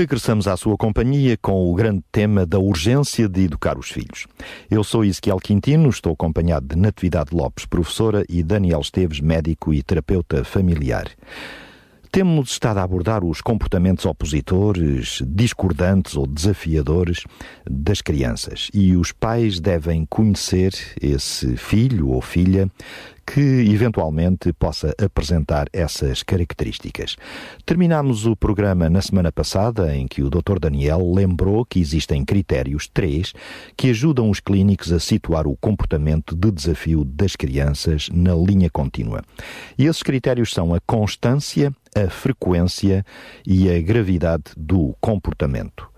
Regressamos à sua companhia com o grande tema da urgência de educar os filhos. Eu sou Ezequiel Quintino, estou acompanhado de Natividade Lopes, professora, e Daniel Esteves, médico e terapeuta familiar. Temos estado a abordar os comportamentos opositores, discordantes ou desafiadores das crianças e os pais devem conhecer esse filho ou filha que eventualmente possa apresentar essas características. Terminámos o programa na semana passada em que o Dr. Daniel lembrou que existem critérios, três, que ajudam os clínicos a situar o comportamento de desafio das crianças na linha contínua. E esses critérios são a constância, a frequência e a gravidade do comportamento.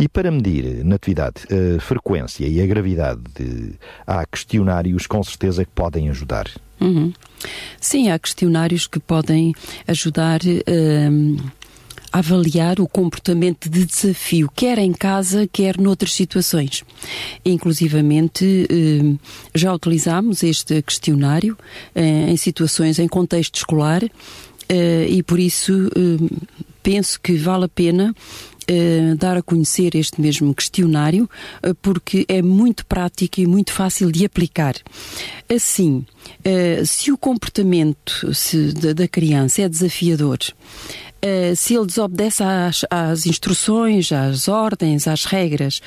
E para medir na atividade a frequência e a gravidade, de, há questionários com certeza que podem ajudar. Uhum. Sim, há questionários que podem ajudar um, a avaliar o comportamento de desafio, quer em casa, quer noutras situações. Inclusivamente, um, já utilizámos este questionário um, em situações em contexto escolar uh, e por isso hum, penso que vale a pena Uh, dar a conhecer este mesmo questionário, uh, porque é muito prático e muito fácil de aplicar. Assim, uh, se o comportamento da, da, criança é desafiador, se ele desobedece às, às, instruções, às ordens, às regras,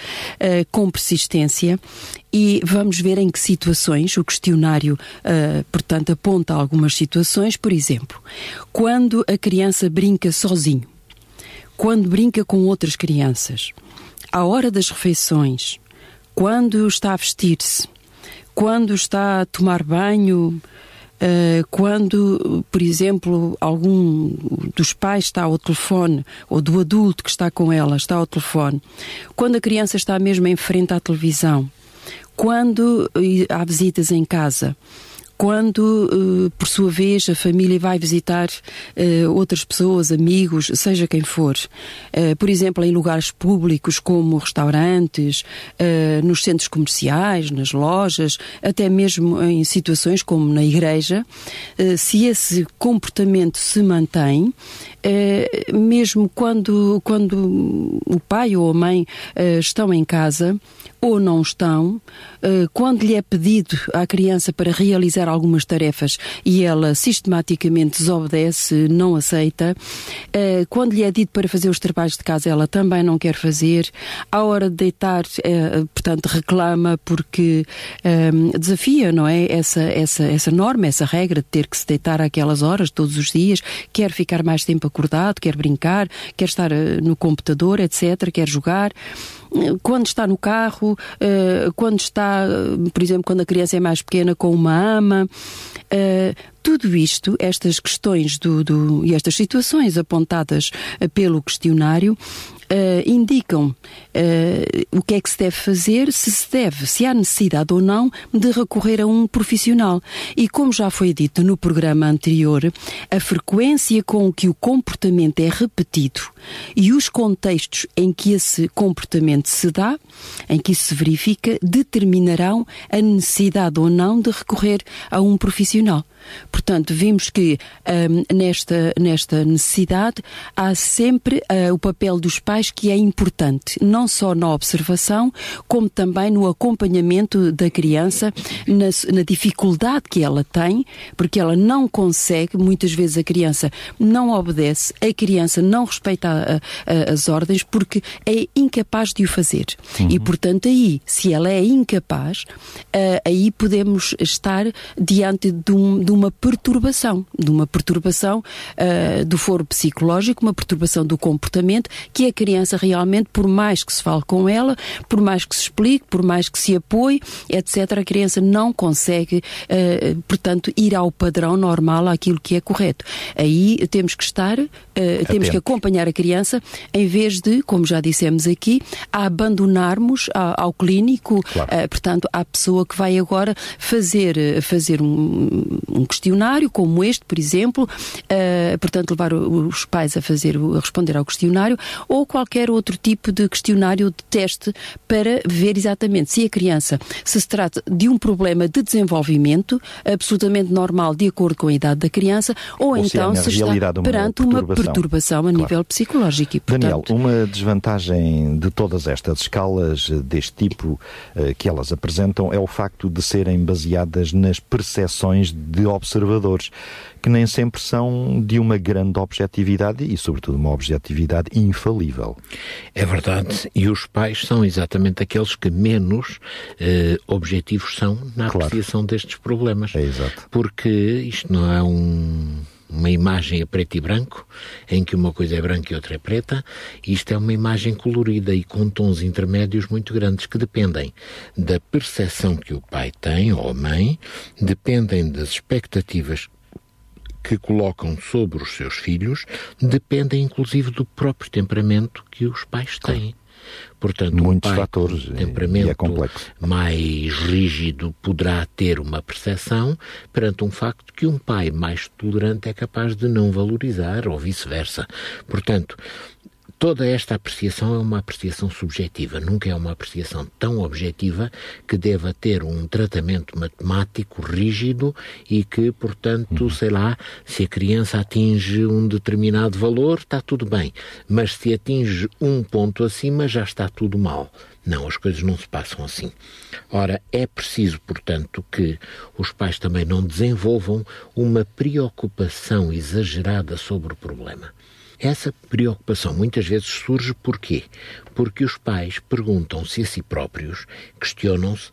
com persistência, e vamos ver em que situações o questionário, portanto, aponta algumas situações, por exemplo, quando a criança brinca sozinho quando brinca com outras crianças, à hora das refeições, quando está a vestir-se, quando está a tomar banho, uh, quando, por exemplo, algum dos pais está ao telefone, ou do adulto que está com ela está ao telefone, quando a criança está mesmo em frente à televisão, quando há visitas em casa quando, uh, por sua vez, a família vai visitar uh, outras pessoas, amigos, seja quem for. Uh, por exemplo, em lugares públicos como restaurantes, nos centros comerciais, nas lojas, até mesmo em situações como na igreja, se esse comportamento se mantém, mesmo quando, quando o pai ou a mãe estão em casa, ou não estão, eh, quando lhe é pedido à criança para realizar algumas tarefas e ela sistematicamente desobedece, não aceita, eh, quando lhe é dito para fazer os trabalhos de casa, ela também não quer fazer, à hora de deitar, eh, portanto, reclama porque desafia, não é? Essa, essa, essa norma, essa regra de ter que se deitar àquelas horas todos os dias, quer ficar mais tempo acordado, quer brincar, quer estar no computador, etc., quer jogar quando está no carro, eh, quando está, por exemplo, quando a criança é mais pequena com uma ama, eh, tudo isto, estas questões do, do, e estas situações apontadas eh, pelo questionário, uh, indicam uh, o que é que se deve fazer, se se deve, se há necessidade ou não de recorrer a um profissional. E como já foi dito no programa anterior, a frequência com que o comportamento é repetido e os contextos em que esse comportamento se dá, em que isso se verifica, determinarão a necessidade ou não de recorrer a um profissional. Portanto, vimos que um, nesta, nesta necessidade há sempre uh, o papel dos pais que é importante, não só na observação, como também no acompanhamento da criança, na, na dificuldade que ela tem, porque ela não consegue, muitas vezes a criança não obedece, a criança não respeita a, a, as ordens porque é incapaz de o fazer. Uhum. E, portanto, aí, se ela é incapaz, uh, aí podemos estar diante de um, de uma perturbação, de uma perturbação uh, do foro psicológico, uma perturbação do comportamento, que é criança realmente, por mais que se fale com ela, por mais que se explique, por mais que se apoie, etc., a criança não consegue, uh, portanto, ir ao padrão normal, àquilo que é correto. Aí temos que estar, uh, temos que acompanhar a criança, em vez de, como já dissemos aqui, a abandonarmos ao, ao clínico, claro. portanto, à pessoa que vai agora fazer, fazer um, um questionário como este, por exemplo, portanto, levar os pais a fazer, a responder ao questionário, ou qualquer outro tipo de questionário de teste para ver exatamente se a criança se, se trata de um problema de desenvolvimento absolutamente normal de acordo com a idade da criança, ou, ou então se, se está perante uma perturbação, uma perturbação a claro. nível psicológico. E, portanto... Daniel, uma desvantagem de todas estas escalas deste tipo eh, que elas apresentam é o facto de serem baseadas nas percepções de observadores que nem sempre são de uma grande objetividade e, sobretudo, uma objetividade infalível. É verdade, e os pais são exatamente aqueles que menos eh, objetivos são na claro. apreciação destes problemas. É exato. Porque isto não é um uma imagem a preto e branco, em que uma coisa é branca e outra é preta. Isto é uma imagem colorida e com tons intermédios muito grandes que dependem da percepção que o pai tem ou a mãe, dependem das expectativas que colocam sobre os seus filhos dependem inclusive do próprio temperamento que os pais têm. Portanto, Muitos um pai fatores com temperamento é mais rígido poderá ter uma percepção perante um facto que um pai mais tolerante é capaz de não valorizar ou vice-versa. Portanto, Toda esta apreciação é uma apreciação subjetiva, nunca é uma apreciação tão objetiva que deva ter um tratamento matemático rígido e que, portanto, uhum. sei lá, se a criança atinge um determinado valor, está tudo bem, mas se atinge um ponto acima, já está tudo mal. Não, as coisas não se passam assim. Ora, é preciso, portanto, que os pais também não desenvolvam uma preocupação exagerada sobre o problema. Essa preocupação muitas vezes surge porquê? Porque os pais perguntam-se a si próprios, questionam-se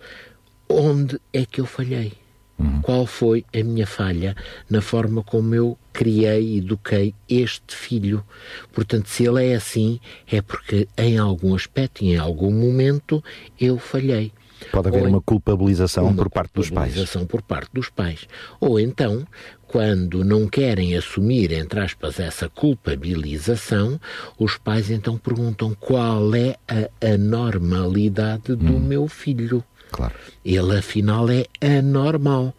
onde é que eu falhei? Uhum. Qual foi a minha falha na forma como eu criei e eduquei este filho? Portanto, se ele é assim, é porque em algum aspecto e em algum momento eu falhei. Pode haver Ou, uma culpabilização uma por parte dos pais. Culpabilização por parte dos pais. Ou então, quando não querem assumir, entre aspas, essa culpabilização, os pais então perguntam qual é a anormalidade do hum. meu filho. Claro. Ele afinal é anormal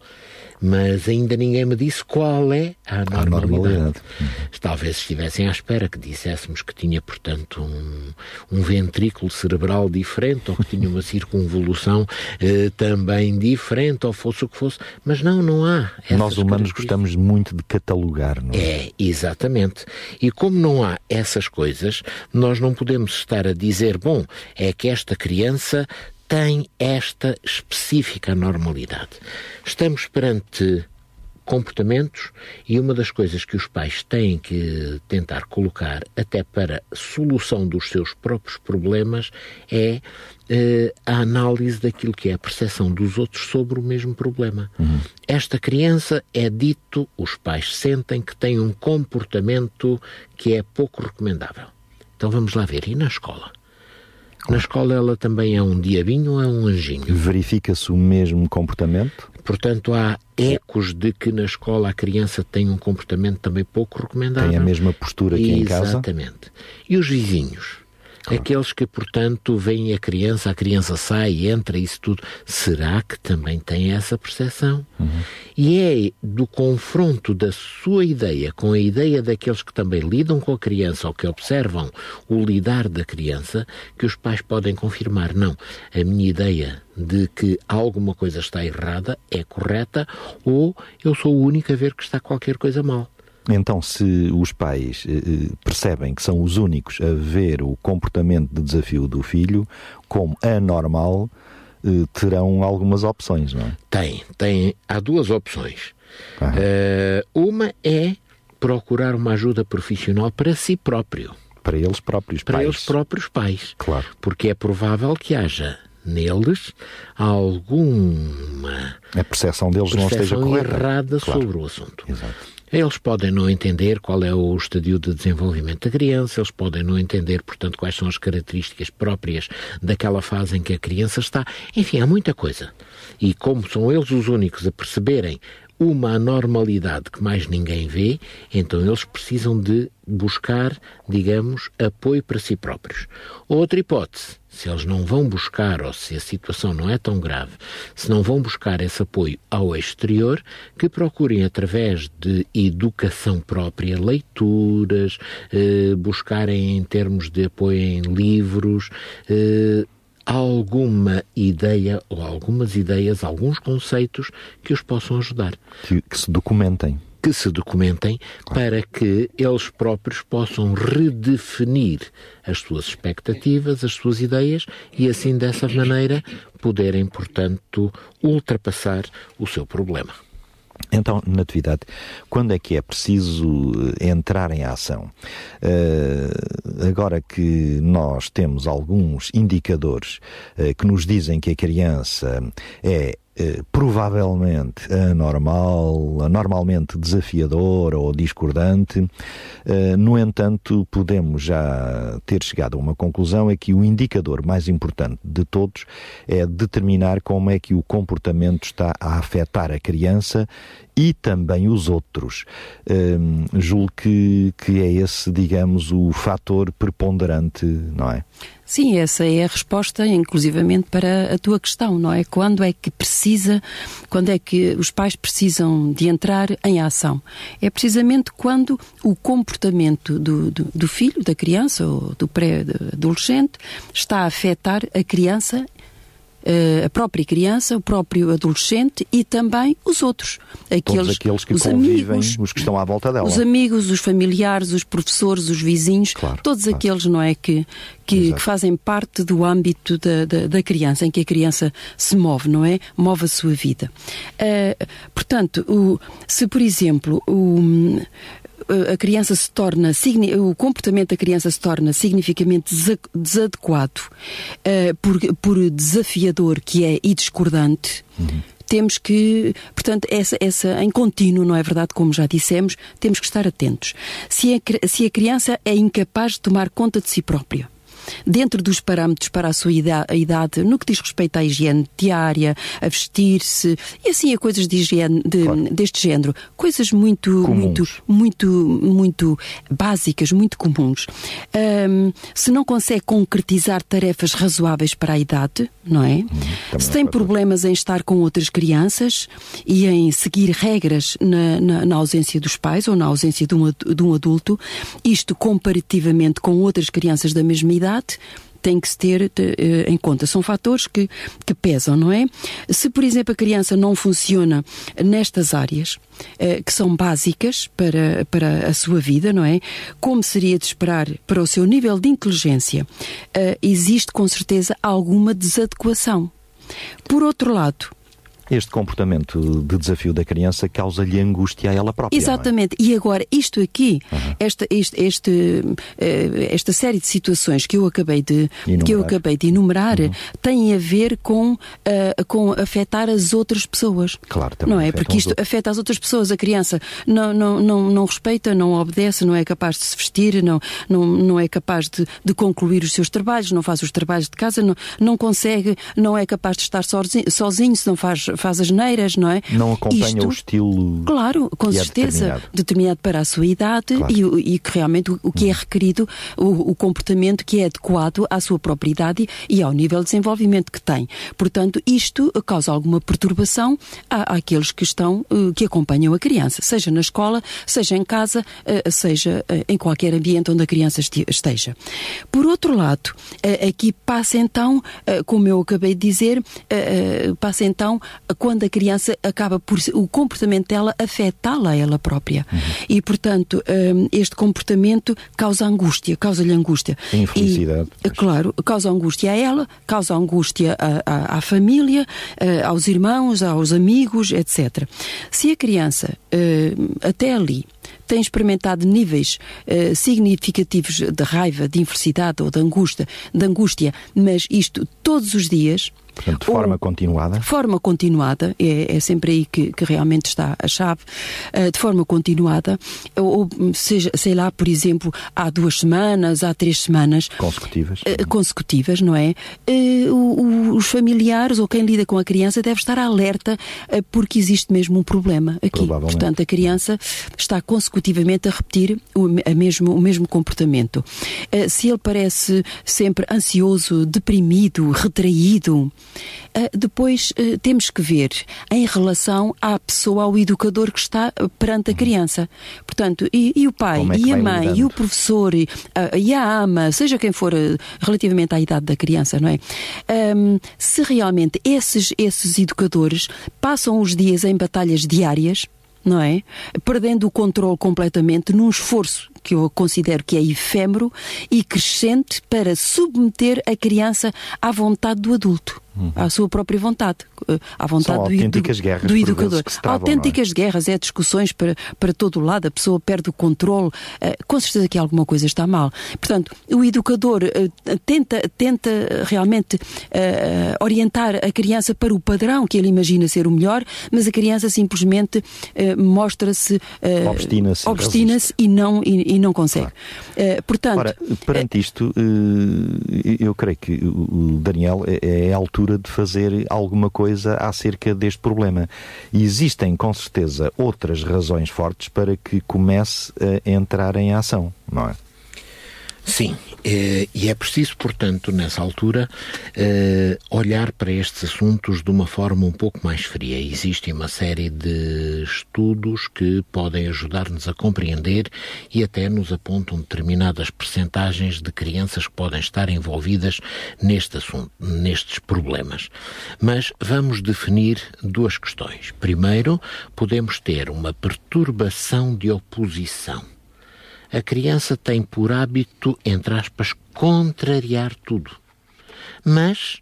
mas ainda ninguém me disse qual é a normalidade. A normalidade. Talvez estivessem à espera que disséssemos que tinha, portanto, um, um ventrículo cerebral diferente ou que tinha uma circunvolução eh, também diferente ou fosse o que fosse, mas não, não há. Nós humanos gostamos muito de catalogar, não é? É, exatamente. E como não há essas coisas, nós não podemos estar a dizer, bom, é que esta criança tem esta específica normalidade. Estamos perante comportamentos e uma das coisas que os pais têm que tentar colocar até para solução dos seus próprios problemas é uh, a análise daquilo que é a percepção dos outros sobre o mesmo problema. Uhum. Esta criança é dito, os pais sentem que tem um comportamento que é pouco recomendável. Então vamos lá ver, e na escola? Na escola ela também é um diabinho ou é um anjinho? Verifica-se o mesmo comportamento? Portanto, há ecos de que na escola a criança tem um comportamento também pouco recomendável. Tem a mesma postura que em casa? Exatamente. E os vizinhos? Claro. Aqueles que, portanto, veem a criança, a criança sai, entra, isso tudo. Será que também tem essa percepção? Uhum. E é do confronto da sua ideia com a ideia daqueles que também lidam com a criança ou que observam o lidar da criança que os pais podem confirmar: não, a minha ideia de que alguma coisa está errada é correta ou eu sou o único a ver que está qualquer coisa mal. Então, se os pais eh, eh, percebem que são os únicos a ver o comportamento de desafio do filho como anormal, eh, terão algumas opções, não é? Tem, tem. Há duas opções. Uh, uma é procurar uma ajuda profissional para si próprio. Para eles próprios para pais. Para eles próprios pais. Claro. Porque é provável que haja neles alguma a percepção deles não esteja correta errada claro. sobre o assunto. Exato. Eles podem não entender qual é o estadio de desenvolvimento da criança, eles podem não entender, portanto, quais são as características próprias daquela fase em que a criança está. Enfim, há muita coisa. E como são eles os únicos a perceberem uma anormalidade que mais ninguém vê, então eles precisam de buscar, digamos, apoio para si próprios. Outra hipótese, se eles não vão buscar, ou se a situação não é tão grave, se não vão buscar esse apoio ao exterior, que procurem através de educação própria, leituras, eh, buscarem em termos de apoio em livros, eh, alguma ideia ou algumas ideias, alguns conceitos que os possam ajudar. Que, que se documentem. Que se documentem para que eles próprios possam redefinir as suas expectativas, as suas ideias e assim dessa maneira poderem, portanto, ultrapassar o seu problema. Então, Natividade, quando é que é preciso eh, entrar em ação? Uh, agora que nós temos alguns indicadores uh, que nos dizem que a criança é eh, provavelmente anormal, anormalmente desafiador ou discordante. Eh, no entanto, podemos já ter chegado a uma conclusão é que o indicador mais importante de todos é determinar como é que o comportamento está a afetar a criança e também os outros. Um, julgo que, que é esse, digamos, o fator preponderante, não é? Sim, essa é a resposta, inclusivamente, para a tua questão, não é? Quando é que precisa, quando é que os pais precisam de entrar em ação? É precisamente quando o comportamento do, do, do filho, da criança ou do pré-adolescente está a afetar a criança a própria criança, o próprio adolescente e também os outros. Aqueles, Todos aqueles que os convivem, amigos, os que estão à volta dela. Os amigos, os familiares, os professores, os vizinhos, claro, todos claro. aqueles, não é, que, que, que, fazem parte do âmbito da, da, da, criança, em que a criança se move, não é? Move a sua vida. Uh, portanto, o, se por exemplo, o, a criança se torna, o comportamento da criança se torna significativamente desadequado uh, por, por desafiador que é e discordante, uhum. temos que, portanto, essa, essa em contínuo, não é verdade, como já dissemos, temos que estar atentos. Se a, se a criança é incapaz de tomar conta de si própria, dentro dos parâmetros para a sua idade, no que diz respeito à higiene diária, a vestir-se e assim a coisas de higiene de, claro. deste género, coisas muito, comuns. muito, muito, muito básicas, muito comuns. Um, se não consegue concretizar tarefas razoáveis para a idade, não é? Hum, se tem problemas em estar com outras crianças e em seguir regras na, na, na ausência dos pais ou na ausência de um, de um adulto, isto comparativamente com outras crianças da mesma idade tem que se ter de, uh, em conta. São fatores que, que pesam, não é? Se, por exemplo, a criança não funciona nestas áreas, uh, que são básicas para, para a sua vida, não é? Como seria de esperar para o seu nível de inteligência, uh, existe com certeza alguma desadequação. Por outro lado, este comportamento de desafio da criança causa-lhe angústia a ela própria. É? Exatamente. É? E agora, isto aqui, uhum. esta, este, este, eh, esta série de situações que eu acabei de, que eu acabei de enumerar uhum. têm a ver com, uh, com afetar as outras pessoas. Claro, também. Não é? Porque isto afeta as outras pessoas. A criança não, não, não, não respeita, não obedece, não é capaz de se vestir, não, não, não é capaz de, de concluir os seus trabalhos, não faz os trabalhos de casa, não, não consegue, não é capaz de estar sozinho, sozinho se não faz faz as neiras, não é? Não acompanha Isto, o estilo. Claro, com é certeza. Determinado. determinado. para a sua idade claro. e, e, que realmente o, o que é requerido, o, o, comportamento que é adequado à sua própria idade e ao nível de desenvolvimento que tem. Portanto, isto causa alguma perturbação à, àqueles que estão, uh, que acompanham a criança, seja na escola, seja em casa, uh, seja uh, em qualquer ambiente onde a criança esteja. Por outro lado, aqui passa então, como eu acabei de dizer, passa então quando a criança acaba por o comportamento dela afetá-la a ela própria. Uhum. E, portanto, um, este comportamento causa angústia, causa-lhe angústia. Infelicidade. E, claro, causa angústia a ela, causa angústia à, à, à família, uh, aos irmãos, aos amigos, etc. Se a criança, uh, até ali, tem experimentado níveis uh, significativos de raiva, de infelicidade ou de angústia, de angústia, mas isto todos os dias, Portanto, de forma ou, continuada? De forma continuada, é, é sempre aí que, que, realmente está a chave. Uh, de forma continuada, ou seja, sei lá, por exemplo, há duas semanas, há três semanas. Consecutivas. Uh, consecutivas, não é? Uh, o, os familiares ou quem lida com a criança deve estar alerta porque existe mesmo um problema aqui. Portanto, a criança está consecutivamente a repetir o, a mesmo, o mesmo comportamento. se ele parece sempre ansioso, deprimido, retraído, depois uh, temos que ver em relação à pessoa, ao educador que está ah, perante a criança. Portanto, e, e o pai, é e a mãe, lidando? e o professor, e, uh, e, a ama, seja quem for relativamente à idade da criança, não é? Um, se realmente esses, esses educadores passam os dias em batalhas diárias, não é? Perdendo o controle completamente num esforço que eu considero que é efêmero e crescente para submeter a criança à vontade do adulto uhum. à sua própria vontade, eh, à vontade São do, autênticas do, guerras do educador. travam, autênticas é? guerras, é discussões para, para todo o lado, a pessoa perde o controle, uh, com certeza que alguma coisa está mal. Portanto, o educador uh, tenta, tenta realmente uh, orientar a criança para o padrão que ele imagina ser o melhor, mas a criança simplesmente mostra-se. obstina-se. Obstina-se e não, e, e não consegue. Claro. portanto. Ora, perante isto, eu creio que o Daniel é, é a altura altura de fazer alguma coisa acerca deste problema. E existem, com certeza, outras razões fortes para que comece a entrar em ação, não é? Sim, e é preciso, portanto, nessa altura, eh, olhar para estes assuntos de uma forma um pouco mais fria. Existe uma série de estudos que podem ajudar-nos a compreender e até nos apontam determinadas percentagens de crianças que podem estar envolvidas neste assunto, nestes problemas. Mas vamos definir duas questões. Primeiro, podemos ter uma perturbação de oposição a criança tem por hábito, entre aspas, contrariar tudo. Mas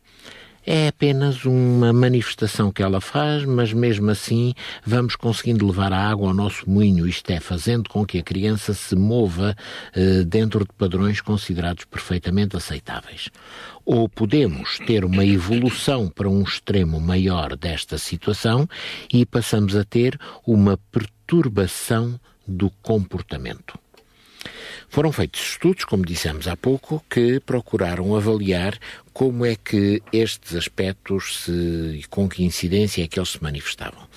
é apenas uma manifestação que ela faz, mas mesmo assim vamos conseguindo levar a água ao nosso moinho, isto é, fazendo com que a criança se mova eh, dentro de padrões considerados perfeitamente aceitáveis. Ou podemos ter uma evolução para um extremo maior desta situação e passamos a ter uma perturbação do comportamento. Foram feitos estudos, como dissemos há pouco, que procuraram avaliar como é que estes aspectos se, e com que incidência é que eles se manifestavam.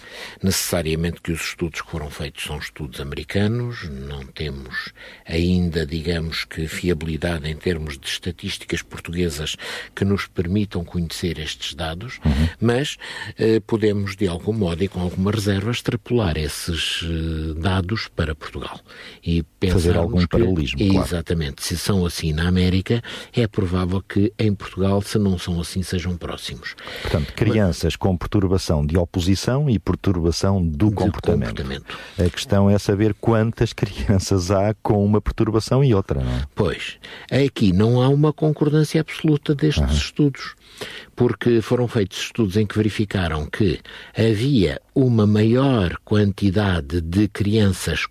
Necessariamente que os estudos que foram feitos são estudos americanos, não temos ainda, digamos que, fiabilidade em termos de estatísticas portuguesas que nos permitam conhecer estes dados, uhum. mas eh, podemos, de algum modo e com alguma reserva, extrapolar esses eh, dados para Portugal. E Fazer algum que, paralelismo, Exatamente. Se são assim na América, é provável que em Portugal se não são assim, sejam próximos. Portanto, crianças Mas, com perturbação de oposição e perturbação do comportamento. comportamento. A questão é saber quantas crianças há com uma perturbação e outra, não é? Pois. Aqui não há uma concordância absoluta destes uhum. estudos porque foram feitos estudos em que verificaram que havia uma maior quantidade de crianças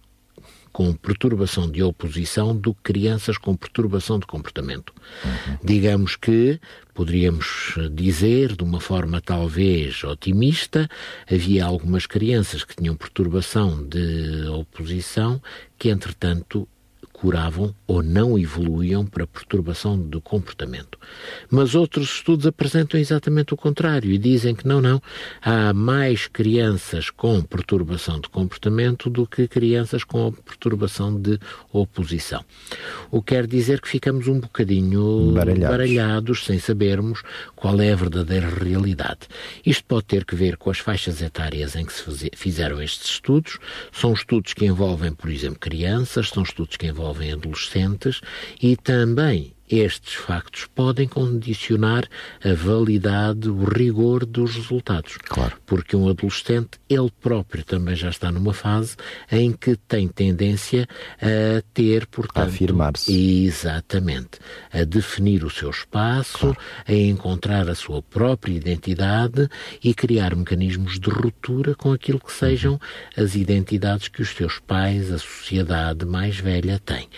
com perturbação de oposição do que crianças com perturbação de comportamento. Uhum. Digamos que, poderíamos dizer, de uma forma talvez otimista, havia algumas crianças que tinham perturbação de oposição que, entretanto, curavam ou não evoluíam para perturbação do comportamento. Mas outros estudos apresentam exatamente o contrário e dizem que não, não, há mais crianças com perturbação de comportamento do que crianças com perturbação de oposição. O que quer dizer que ficamos um bocadinho baralhados. baralhados sem sabermos qual é a verdadeira realidade. Isto pode ter que ver com as faixas etárias em que se fizeram estes estudos. São estudos que envolvem, por exemplo, crianças, são estudos que envolvem envolvem adolescentes e também estes factos podem condicionar a validade, o rigor dos resultados. Claro. Porque um adolescente, ele próprio também já está numa fase em que tem tendência a ter, portanto. A afirmar-se. Exatamente. A definir o seu espaço, claro. a encontrar a sua própria identidade e criar mecanismos de ruptura com aquilo que sejam uhum. as identidades que os seus pais, a sociedade mais velha tem.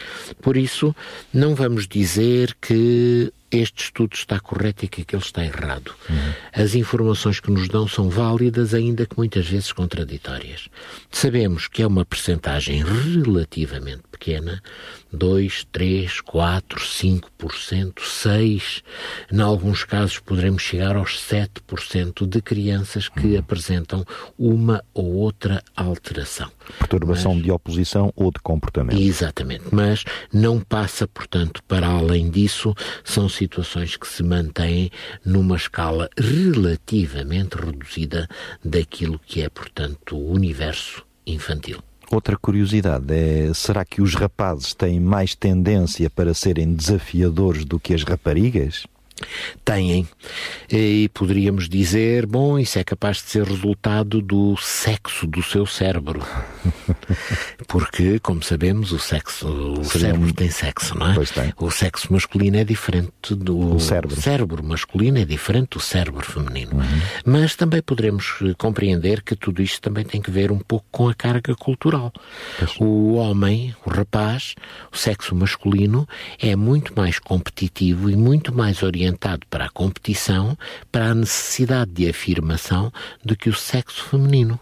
Por isso, não vamos dizer dizer que este estudo está correto e que aquele está errado. Uhum. As informações que nos dão são válidas, ainda que muitas vezes contraditórias. Sabemos que é uma percentagem relativamente pequena, 2, 3, 4, 5%, 6%, em alguns casos poderemos chegar aos 7% de crianças que uhum. apresentam uma ou outra alteração. Perturbação mas, de oposição ou de comportamento. Exatamente, mas não passa, portanto, para além disso, são situações que se mantêm numa escala relativamente reduzida daquilo que é, portanto, o universo infantil. Outra curiosidade é: será que os rapazes têm mais tendência para serem desafiadores do que as raparigas? Têm. E poderíamos dizer, bom, isso é capaz de ser resultado do sexo do seu cérebro. Porque, como sabemos, o sexo, o Seria cérebro um... tem sexo, não é? Pois tem. O sexo masculino é diferente do o cérebro. cérebro masculino é diferente do cérebro feminino. Uhum. Mas também poderemos eh, compreender que tudo isto também tem que ver um pouco com a carga cultural. Pois. O homem, o rapaz, o sexo masculino é muito mais competitivo e muito mais orientado orientado para a competição, para a necessidade de afirmação do que o sexo feminino.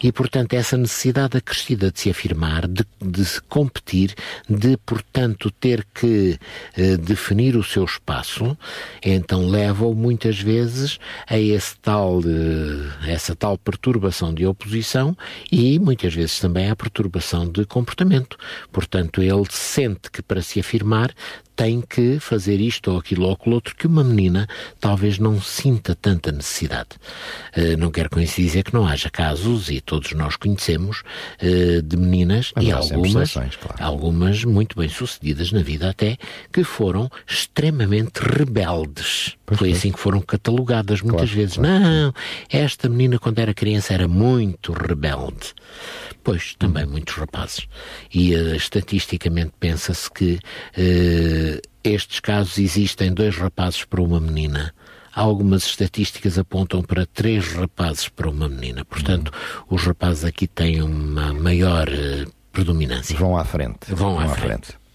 E, portanto, essa necessidade acrescida de se afirmar, de, de se competir, de, portanto, ter que eh, definir o seu espaço, então leva-o muitas vezes a esse tal, eh, essa tal perturbação de oposição e muitas vezes também à perturbação de comportamento. Portanto, ele sente que para se afirmar tem que fazer isto ou aquilo ou aquilo outro que uma menina talvez não sinta tanta necessidade. Uh, não quero com isso dizer que não haja casos, e todos nós conhecemos, uh, de meninas, Mas e algumas, claro. algumas muito bem sucedidas na vida até, que foram extremamente rebeldes. Pois Foi assim que foram catalogadas muitas claro, vezes. Claro. Não, esta menina quando era criança era muito rebelde. Pois, também uhum. muitos rapazes. E uh, estatisticamente pensa-se que uh, estes casos existem dois rapazes para uma menina. Algumas estatísticas apontam para três rapazes para uma menina. Portanto, uhum. os rapazes aqui têm uma maior uh, predominância. Vão à frente. Vão, Vão à, frente. frente.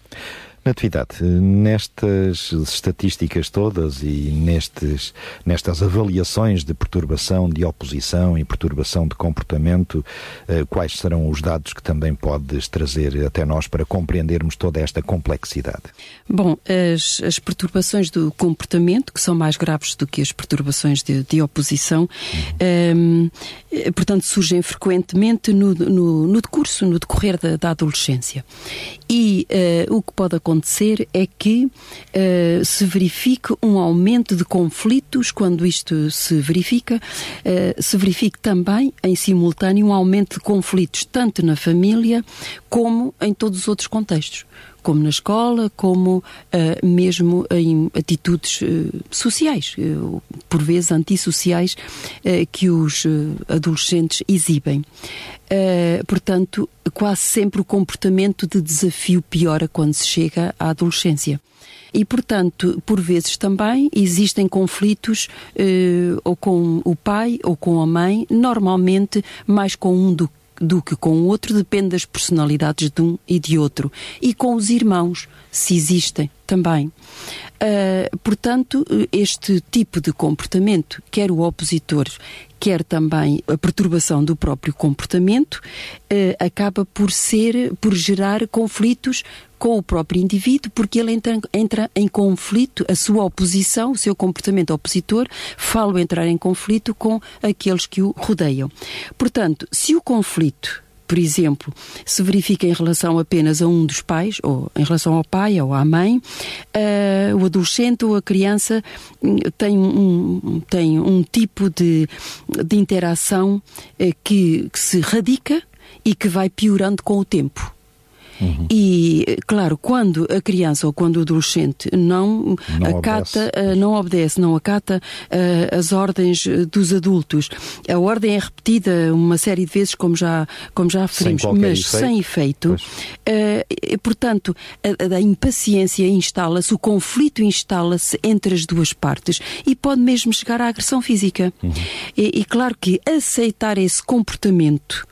Natividade, nestas estatísticas todas e nestes, nestas avaliações de perturbação de oposição e perturbação de comportamento, eh, quais serão os dados que também podes trazer até nós para compreendermos toda esta complexidade? Bom, as, as perturbações do comportamento, que são mais graves do que as perturbações de, de oposição, uhum. um, portanto, surgem frequentemente no, no, no decurso, no decorrer da, da adolescência. E uh, o que pode acontecer é que uh, se verifique um aumento de conflitos, quando isto se verifica, uh, se verifique também, em simultâneo, um aumento de conflitos, tanto na família como em todos os outros contextos como na escola, como uh, mesmo em atitudes uh, sociais, uh, por vezes antissociais, que os adolescentes exibem. Uh, portanto, quase sempre o comportamento de desafio piora quando se chega à adolescência. E, portanto, por vezes também existem conflitos uh, ou com o pai ou com a mãe, normalmente mais com um do do que com o outro depende das personalidades de um e de outro. E com os irmãos, se existem também. Uh, portanto, este tipo de comportamento, quer o opositor, quer também a perturbação do próprio comportamento, uh, acaba por ser, por gerar conflitos com o próprio indivíduo, porque ele entra, entra, em conflito, a sua oposição, o seu comportamento opositor, falo entrar em conflito com aqueles que o rodeiam. Portanto, se o conflito por exemplo, se verifica em relação apenas a um dos pais, ou em relação ao pai ou à mãe, uh, o adolescente ou a criança hum, tem um, tem um tipo de, de interação uh, que, que se radica e que vai piorando com o tempo. Uhum. E, claro, quando a criança ou quando o adolescente não, não acata, obedece. Uh, não obedece, não acata uh, as ordens dos adultos, a ordem é repetida uma série de vezes, como já, como já referimos, sem mas efeito. sem efeito. Uh, portanto, a, a impaciência instala-se, o conflito instala-se entre as duas partes e pode mesmo chegar à agressão física. Uhum. E, e claro que aceitar esse comportamento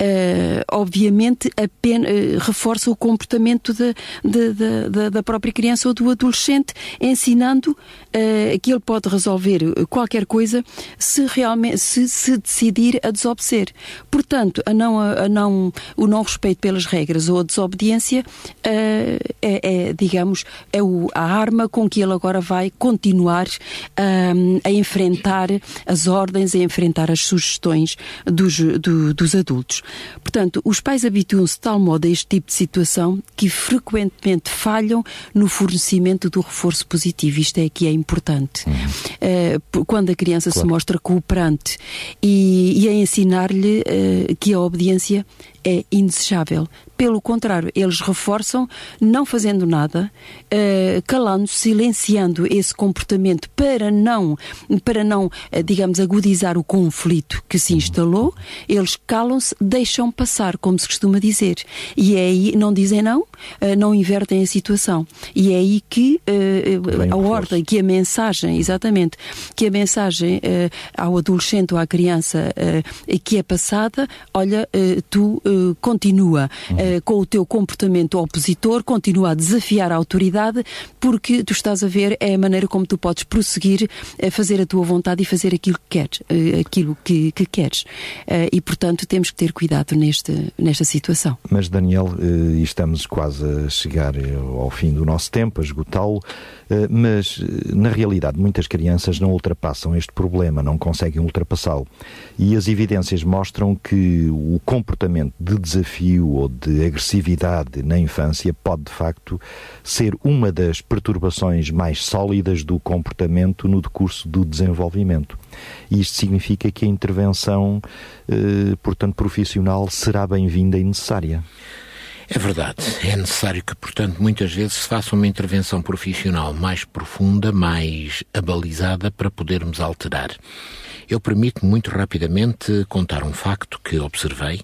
Uh, obviamente, apenas, uh, reforça o comportamento de, de, de, da própria criança ou do adolescente, ensinando uh, que ele pode resolver qualquer coisa se realmente se, se decidir a desobedecer. Portanto, a não, a não, o não respeito pelas regras ou a desobediência uh, é, é, digamos, é o, a arma com que ele agora vai continuar uh, a enfrentar as ordens, a enfrentar as sugestões dos, do, dos adultos. Portanto, os pais habituam-se de tal modo a este tipo de situação que frequentemente falham no fornecimento do reforço positivo. Isto é que é importante. Uh, quando a criança claro. se mostra cooperante e, e a ensinar-lhe uh, que a obediência é indesejável. Pelo contrário, eles reforçam, não fazendo nada, uh, calando, silenciando esse comportamento para não, para não, uh, digamos, agudizar o conflito que se instalou. Eles calam-se, deixam passar, como se costuma dizer. E é aí, não dizem não, uh, não invertem a situação. E é aí que a ordem, que a mensagem, exatamente, que a mensagem ao adolescente ou à criança que é passada, olha, tu continua uh, com o teu comportamento opositor, continua a desafiar a autoridade, porque tu estás a ver é a maneira como tu podes prosseguir a fazer a tua vontade e fazer aquilo que queres, uh, aquilo que, que queres. E portanto temos que ter cuidado neste, nesta situação. Mas Daniel, estamos quase a chegar ao fim do nosso tempo, a esgotá-lo. Eh, mas eh, na realidade muitas crianças não ultrapassam este problema, não conseguem ultrapassá-lo. E as evidências mostram que o comportamento de desafio ou de agressividade na infância pode de facto ser uma das perturbações mais sólidas do comportamento no decurso do desenvolvimento. Isto significa que a intervenção, eh, portanto, profissional será bem-vinda e necessária. É verdade. É necessário que, portanto, muitas vezes se faça uma intervenção profissional mais profunda, mais abalizada, para podermos alterar. Eu permito muito rapidamente contar um facto que observei,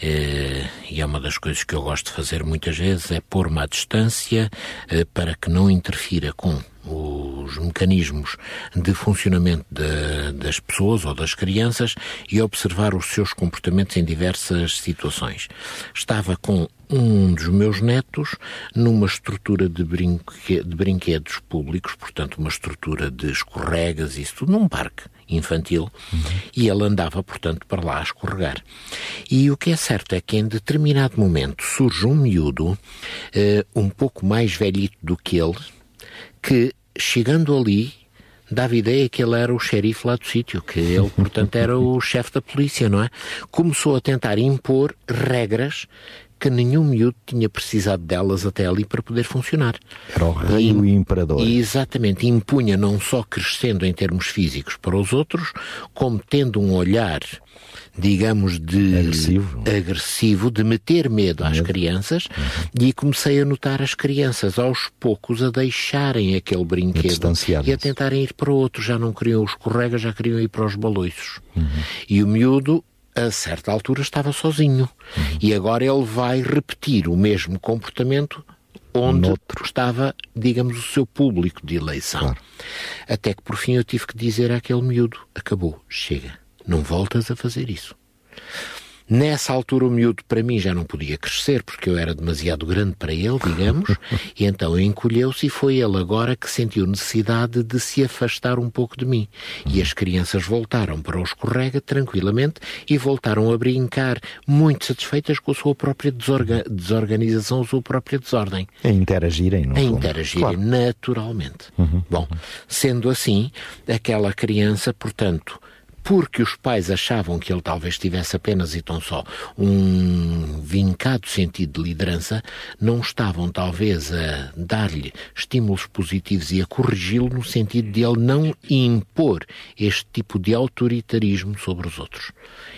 eh, e é uma das coisas que eu gosto de fazer muitas vezes, é pôr-me à distância eh, para que não interfira com os mecanismos de funcionamento de, das pessoas ou das crianças e observar os seus comportamentos em diversas situações. Estava com um dos meus netos numa estrutura de, brinque, de brinquedos públicos, portanto, uma estrutura de escorregas e isso tudo, num parque infantil, uhum. e ele andava, portanto, para lá a escorregar. E o que é certo é que em determinado momento surge um miúdo, uh, um pouco mais velhito do que ele, que chegando ali dava ideia que ele era o xerife lá do sítio, que ele, portanto, era o chefe da polícia, não é? Começou a tentar impor regras que nenhum miúdo tinha precisado delas até ali para poder funcionar. Era o rei e o imperador. E exatamente, impunha não só crescendo em termos físicos para os outros, como tendo um olhar digamos, de agressivo, agressivo de meter medo às crianças uhum. e comecei a notar as crianças aos poucos a deixarem aquele brinquedo e a tentarem ir para outro. Já não queriam os escorrega, já queriam ir para os baloiços. Uhum. E o miúdo a certa altura estava sozinho. Uhum. E agora ele vai repetir o mesmo comportamento onde Noutro. estava, digamos, o seu público de eleição. Claro. Até que por fim eu tive que dizer àquele miúdo: acabou, chega, não voltas a fazer isso. Nessa altura o miúdo para mim já não podia crescer porque eu era demasiado grande para ele, digamos, e então encolheu-se e foi ele agora que sentiu necessidade de se afastar um pouco de mim. E as crianças voltaram para o escorrega tranquilamente e voltaram a brincar, muito satisfeitas com a sua própria desorga desorganização, a sua própria desordem. A interagirem, não A interagirem claro. naturalmente. Uhum. Bom, sendo assim, aquela criança, portanto, porque os pais achavam que ele talvez tivesse apenas e tão só um vincado sentido de liderança, não estavam talvez a dar-lhe estímulos positivos e a corrigi-lo no sentido de ele não impor este tipo de autoritarismo sobre os outros.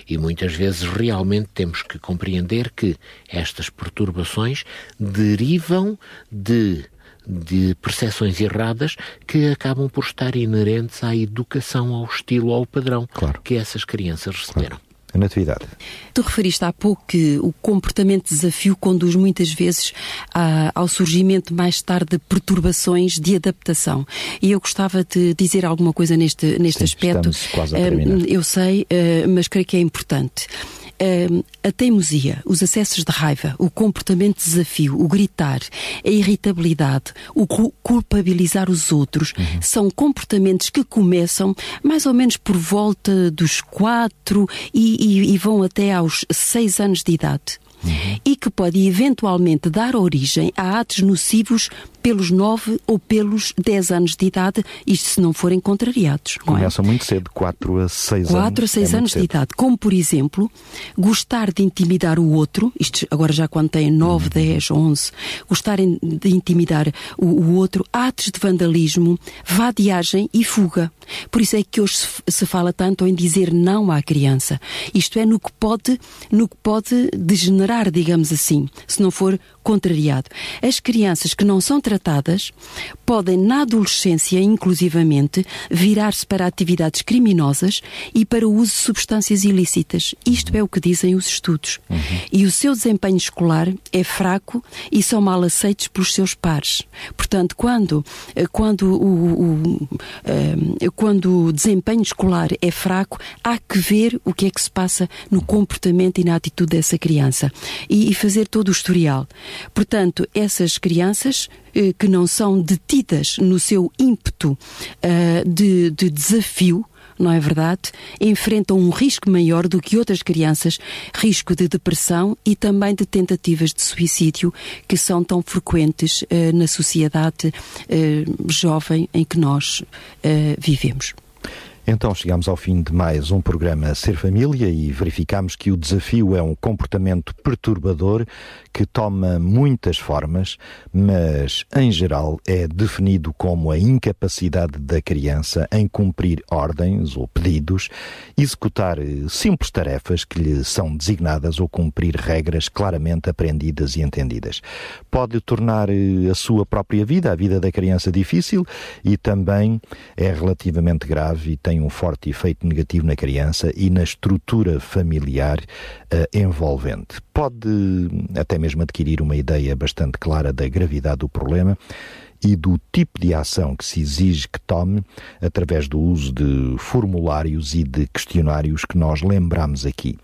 E muitas vezes realmente temos que compreender que estas perturbações derivam de de percepções erradas que acabam por estar inerentes à educação, ao estilo, ao padrão claro. que essas crianças receberam. Claro. A natividade. Tu referiste há pouco que o comportamento de desafio conduz muitas vezes a, ao surgimento mais tarde de perturbações de adaptação. E eu gostava de dizer alguma coisa neste, neste Sim, aspecto. Quase a terminar. Eu sei, eh, mas creio que é importante. A teimosia, os acessos de raiva, o comportamento de desafio, o gritar, a irritabilidade, o culpabilizar os outros, uhum. são comportamentos que começam mais ou menos por volta dos quatro e, e, e vão até aos seis anos de idade. Uhum. E que pode eventualmente dar origem a atos nocivos pelos 9 ou pelos 10 anos de idade, isto se não forem contrariados. É? Começa é? muito cedo, 4 a 6 anos. 4 a 6 é anos de idade. Como, por exemplo, gostar de intimidar o outro, isto agora já quando tem 9, uhum. 10, 11, gostar de intimidar o, o, outro, atos de vandalismo, vadiagem e fuga. Por isso é que hoje se, se fala tanto em dizer não à criança. Isto é no que pode, no que pode degenerar, digamos assim, se não for contrariado. As crianças que não são tratadas podem, na adolescência, inclusivamente, virar-se para atividades criminosas e para o uso de substâncias ilícitas. Isto é o que dizem os estudos. Uhum. E o seu desempenho escolar é fraco e são mal aceitos pelos seus pares. Portanto, quando, eh, quando, o, o eh, quando o desempenho escolar é fraco, há que ver o que é que se passa no comportamento e na atitude dessa criança e, e fazer todo o historial. Portanto, essas crianças eh, que não são detidas no seu ímpeto uh, de, de desafio, não é verdade? Enfrentam um risco maior do que outras crianças, risco de depressão e também de tentativas de suicídio, que são tão frequentes uh, na sociedade uh, jovem em que nós vivemos. Então chegamos ao fim de mais um programa Ser Família e verificamos que o desafio é um comportamento perturbador que toma muitas formas, mas em geral é definido como a incapacidade da criança em cumprir ordens ou pedidos, executar simples tarefas que lhe são designadas ou cumprir regras claramente aprendidas e entendidas. Pode tornar a sua própria vida, a vida da criança, difícil e também é relativamente grave e tem um forte efeito negativo na criança e na estrutura familiar uh, envolvente. Pode até mesmo adquirir uma ideia bastante clara da gravidade do problema e do tipo de ação que se exige que tome através do uso de formulários e de questionários que nós lembramos aqui.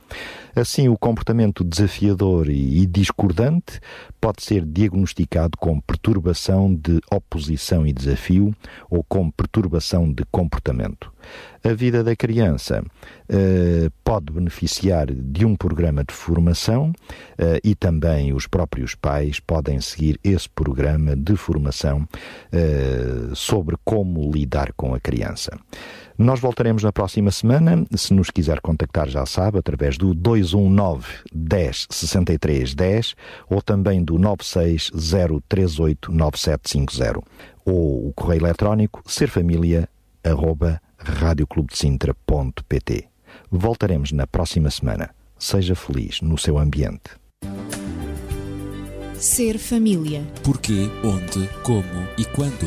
Assim, o comportamento desafiador e discordante pode ser diagnosticado como perturbação de oposição e desafio ou como perturbação de comportamento. A vida da criança uh, pode beneficiar de um programa de formação uh, e também os próprios pais podem seguir esse programa de formação uh, sobre como lidar com a criança. Nós voltaremos na próxima semana. Se nos quiser contactar, já sabe, através do 219 10 63 10 ou também do 96 038 9750 ou o correio eletrónico serfamilia@radioclubdecintra.pt. Voltaremos na próxima semana. Seja feliz no seu ambiente. Ser família. Porquê, onde, como e quando.